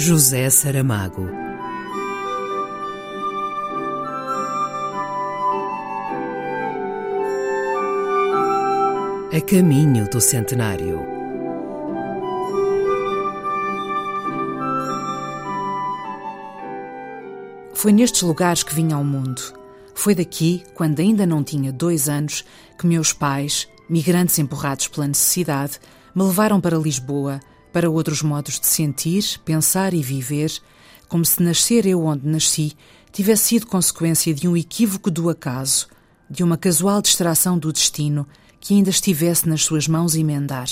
José Saramago. A caminho do centenário. Foi nestes lugares que vinha ao mundo. Foi daqui, quando ainda não tinha dois anos, que meus pais, migrantes empurrados pela necessidade, me levaram para Lisboa, para outros modos de sentir, pensar e viver, como se nascer eu onde nasci tivesse sido consequência de um equívoco do acaso, de uma casual distração do destino que ainda estivesse nas suas mãos emendar.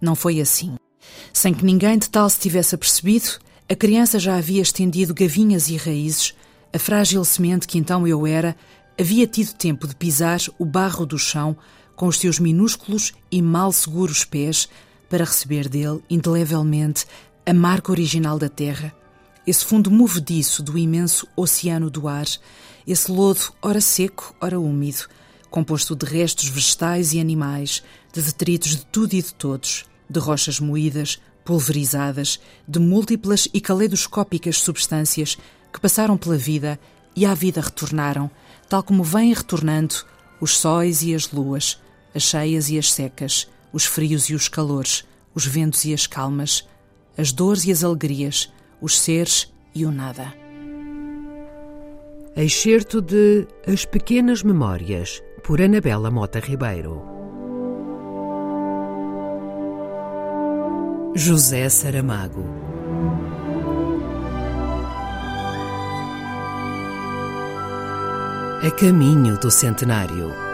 Não foi assim. Sem que ninguém de tal se tivesse apercebido, a criança já havia estendido gavinhas e raízes, a frágil semente que então eu era havia tido tempo de pisar o barro do chão com os seus minúsculos e mal seguros pés para receber dele, indelevelmente, a marca original da terra, esse fundo movediço do imenso oceano do ar, esse lodo ora seco, ora úmido, composto de restos vegetais e animais, de detritos de tudo e de todos, de rochas moídas, pulverizadas, de múltiplas e caleidoscópicas substâncias que passaram pela vida e à vida retornaram, tal como vêm retornando os sóis e as luas, as cheias e as secas, os frios e os calores, os ventos e as calmas, as dores e as alegrias, os seres e o nada. Excerto de As Pequenas Memórias, por Anabela Mota Ribeiro. José Saramago. A caminho do centenário.